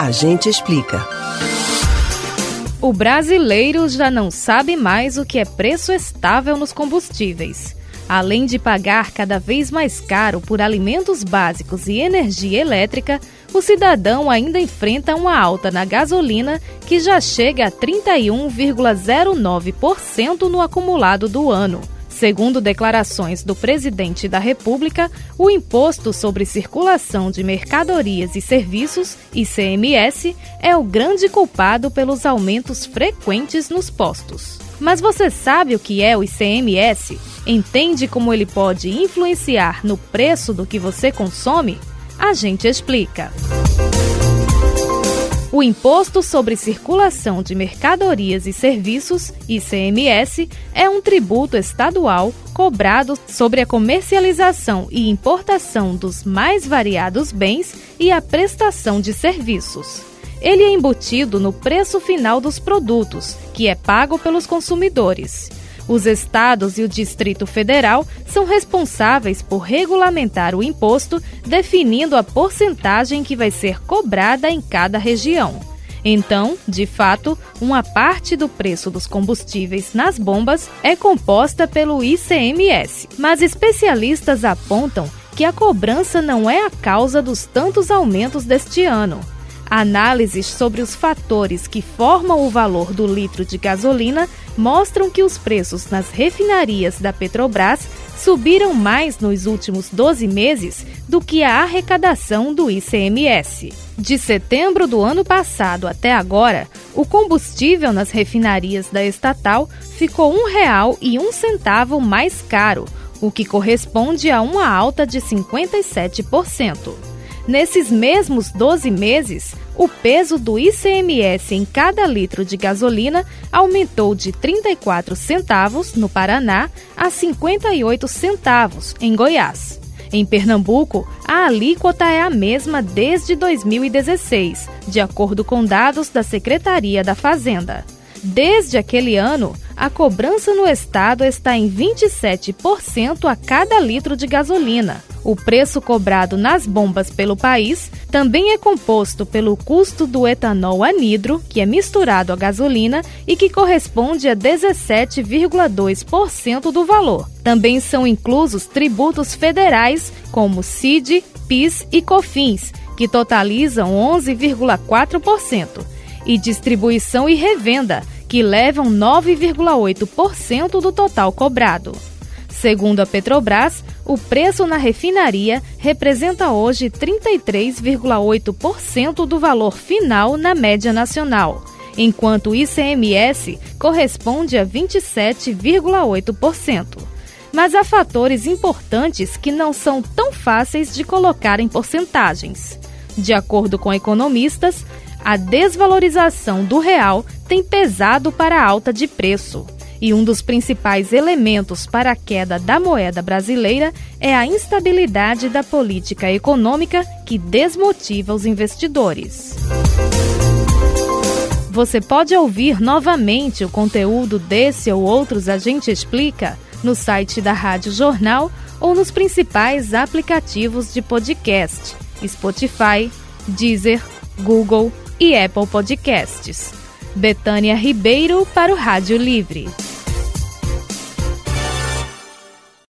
A gente explica. O brasileiro já não sabe mais o que é preço estável nos combustíveis. Além de pagar cada vez mais caro por alimentos básicos e energia elétrica, o cidadão ainda enfrenta uma alta na gasolina que já chega a 31,09% no acumulado do ano. Segundo declarações do presidente da República, o Imposto sobre Circulação de Mercadorias e Serviços, ICMS, é o grande culpado pelos aumentos frequentes nos postos. Mas você sabe o que é o ICMS? Entende como ele pode influenciar no preço do que você consome? A gente explica. O Imposto sobre Circulação de Mercadorias e Serviços, ICMS, é um tributo estadual cobrado sobre a comercialização e importação dos mais variados bens e a prestação de serviços. Ele é embutido no preço final dos produtos, que é pago pelos consumidores. Os estados e o Distrito Federal são responsáveis por regulamentar o imposto, definindo a porcentagem que vai ser cobrada em cada região. Então, de fato, uma parte do preço dos combustíveis nas bombas é composta pelo ICMS. Mas especialistas apontam que a cobrança não é a causa dos tantos aumentos deste ano. Análises sobre os fatores que formam o valor do litro de gasolina mostram que os preços nas refinarias da Petrobras subiram mais nos últimos 12 meses do que a arrecadação do ICMS. De setembro do ano passado até agora, o combustível nas refinarias da estatal ficou R$ 1,01 mais caro, o que corresponde a uma alta de 57%. Nesses mesmos 12 meses, o peso do ICMS em cada litro de gasolina aumentou de 34 centavos no Paraná a 58 centavos em Goiás. Em Pernambuco, a alíquota é a mesma desde 2016, de acordo com dados da Secretaria da Fazenda. Desde aquele ano, a cobrança no estado está em 27% a cada litro de gasolina. O preço cobrado nas bombas pelo país também é composto pelo custo do etanol anidro, que é misturado à gasolina e que corresponde a 17,2% do valor. Também são inclusos tributos federais como CID, PIS e COFINS, que totalizam 11,4%, e distribuição e revenda, que levam 9,8% do total cobrado. Segundo a Petrobras, o preço na refinaria representa hoje 33,8% do valor final na média nacional, enquanto o ICMS corresponde a 27,8%. Mas há fatores importantes que não são tão fáceis de colocar em porcentagens. De acordo com economistas, a desvalorização do real tem pesado para a alta de preço. E um dos principais elementos para a queda da moeda brasileira é a instabilidade da política econômica que desmotiva os investidores. Você pode ouvir novamente o conteúdo desse ou outros A Gente Explica no site da Rádio Jornal ou nos principais aplicativos de podcast: Spotify, Deezer, Google e Apple Podcasts. Betânia Ribeiro para o Rádio Livre.